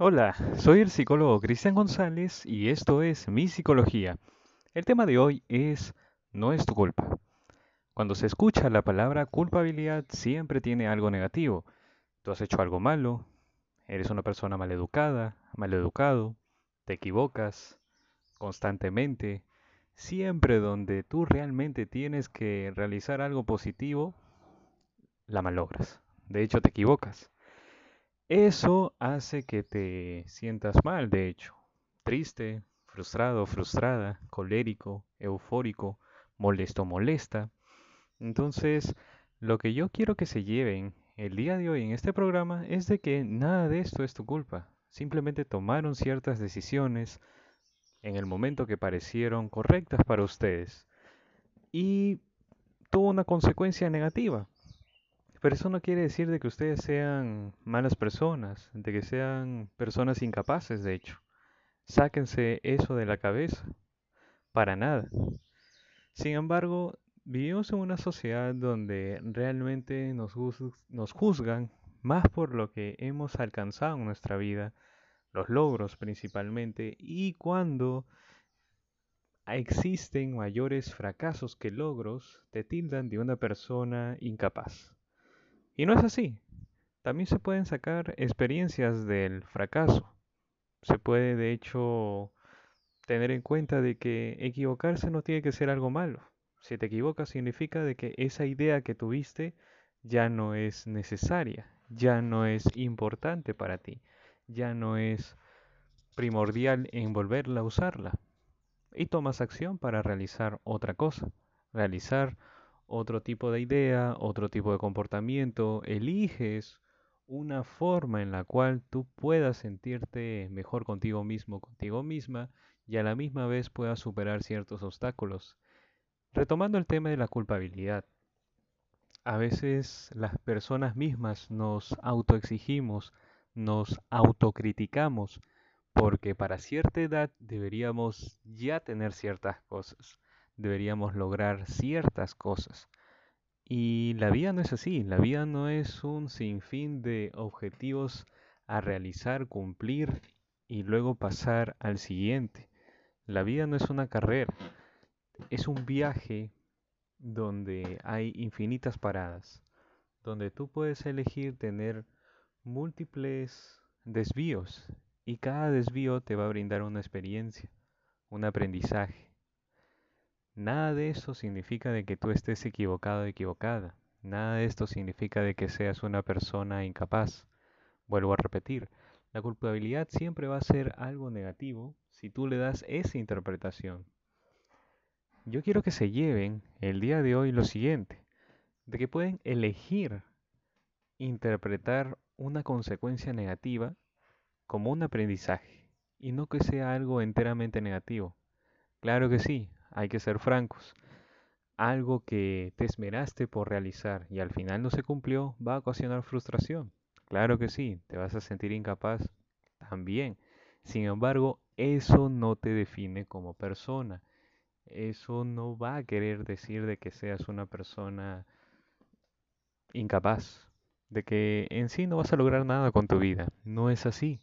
Hola, soy el psicólogo Cristian González y esto es Mi Psicología. El tema de hoy es No es tu culpa. Cuando se escucha la palabra culpabilidad siempre tiene algo negativo. Tú has hecho algo malo, eres una persona maleducada, maleducado, te equivocas constantemente. Siempre donde tú realmente tienes que realizar algo positivo, la malogras. De hecho, te equivocas. Eso hace que te sientas mal, de hecho, triste, frustrado, frustrada, colérico, eufórico, molesto, molesta. Entonces, lo que yo quiero que se lleven el día de hoy en este programa es de que nada de esto es tu culpa. Simplemente tomaron ciertas decisiones en el momento que parecieron correctas para ustedes y tuvo una consecuencia negativa. Pero eso no quiere decir de que ustedes sean malas personas, de que sean personas incapaces, de hecho. Sáquense eso de la cabeza. Para nada. Sin embargo, vivimos en una sociedad donde realmente nos, nos juzgan más por lo que hemos alcanzado en nuestra vida, los logros principalmente, y cuando existen mayores fracasos que logros, te tildan de una persona incapaz. Y no es así. También se pueden sacar experiencias del fracaso. Se puede, de hecho, tener en cuenta de que equivocarse no tiene que ser algo malo. Si te equivocas significa de que esa idea que tuviste ya no es necesaria, ya no es importante para ti, ya no es primordial en volverla a usarla. Y tomas acción para realizar otra cosa, realizar otro tipo de idea, otro tipo de comportamiento, eliges una forma en la cual tú puedas sentirte mejor contigo mismo, contigo misma, y a la misma vez puedas superar ciertos obstáculos. Retomando el tema de la culpabilidad, a veces las personas mismas nos autoexigimos, nos autocriticamos, porque para cierta edad deberíamos ya tener ciertas cosas deberíamos lograr ciertas cosas. Y la vida no es así, la vida no es un sinfín de objetivos a realizar, cumplir y luego pasar al siguiente. La vida no es una carrera, es un viaje donde hay infinitas paradas, donde tú puedes elegir tener múltiples desvíos y cada desvío te va a brindar una experiencia, un aprendizaje. Nada de eso significa de que tú estés equivocado o equivocada. Nada de esto significa de que seas una persona incapaz. Vuelvo a repetir, la culpabilidad siempre va a ser algo negativo si tú le das esa interpretación. Yo quiero que se lleven el día de hoy lo siguiente, de que pueden elegir interpretar una consecuencia negativa como un aprendizaje y no que sea algo enteramente negativo. Claro que sí, hay que ser francos. Algo que te esmeraste por realizar y al final no se cumplió va a ocasionar frustración. Claro que sí, te vas a sentir incapaz también. Sin embargo, eso no te define como persona. Eso no va a querer decir de que seas una persona incapaz, de que en sí no vas a lograr nada con tu vida. No es así.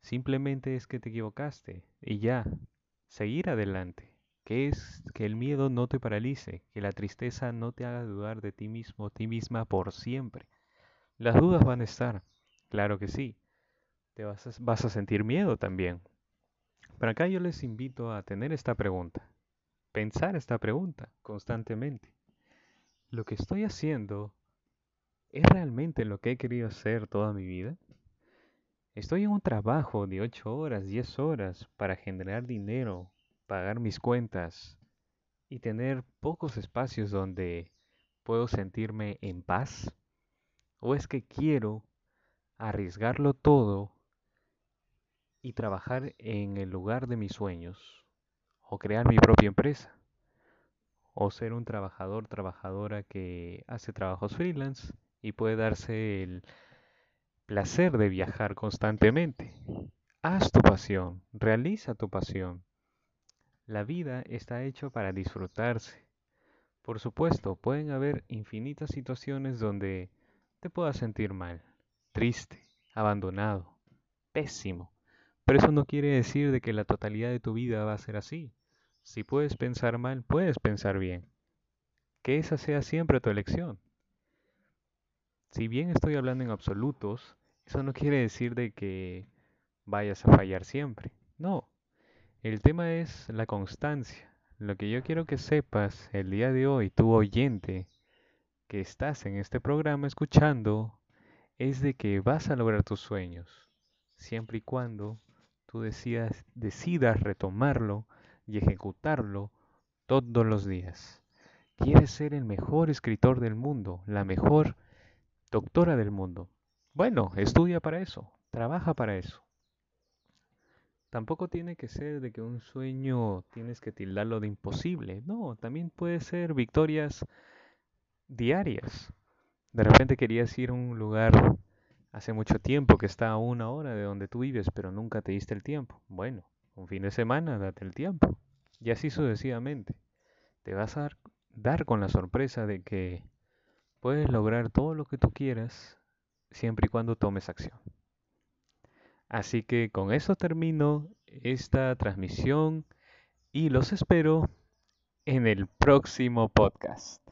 Simplemente es que te equivocaste y ya, seguir adelante que es que el miedo no te paralice, que la tristeza no te haga dudar de ti mismo, ti misma por siempre. Las dudas van a estar, claro que sí. Te vas a, vas a sentir miedo también. Pero acá yo les invito a tener esta pregunta, pensar esta pregunta constantemente. ¿Lo que estoy haciendo es realmente lo que he querido hacer toda mi vida? Estoy en un trabajo de 8 horas, 10 horas para generar dinero, pagar mis cuentas y tener pocos espacios donde puedo sentirme en paz? ¿O es que quiero arriesgarlo todo y trabajar en el lugar de mis sueños? ¿O crear mi propia empresa? ¿O ser un trabajador, trabajadora que hace trabajos freelance y puede darse el placer de viajar constantemente? Haz tu pasión, realiza tu pasión. La vida está hecha para disfrutarse. Por supuesto, pueden haber infinitas situaciones donde te puedas sentir mal, triste, abandonado, pésimo. Pero eso no quiere decir de que la totalidad de tu vida va a ser así. Si puedes pensar mal, puedes pensar bien. Que esa sea siempre tu elección. Si bien estoy hablando en absolutos, eso no quiere decir de que vayas a fallar siempre. No. El tema es la constancia. Lo que yo quiero que sepas el día de hoy, tu oyente, que estás en este programa escuchando, es de que vas a lograr tus sueños, siempre y cuando tú decidas, decidas retomarlo y ejecutarlo todos los días. Quieres ser el mejor escritor del mundo, la mejor doctora del mundo. Bueno, estudia para eso, trabaja para eso. Tampoco tiene que ser de que un sueño tienes que tildarlo de imposible. No, también puede ser victorias diarias. De repente querías ir a un lugar hace mucho tiempo que está a una hora de donde tú vives, pero nunca te diste el tiempo. Bueno, un fin de semana date el tiempo. Y así sucesivamente. Te vas a dar, con la sorpresa de que puedes lograr todo lo que tú quieras siempre y cuando tomes acción. Así que con eso termino esta transmisión y los espero en el próximo podcast.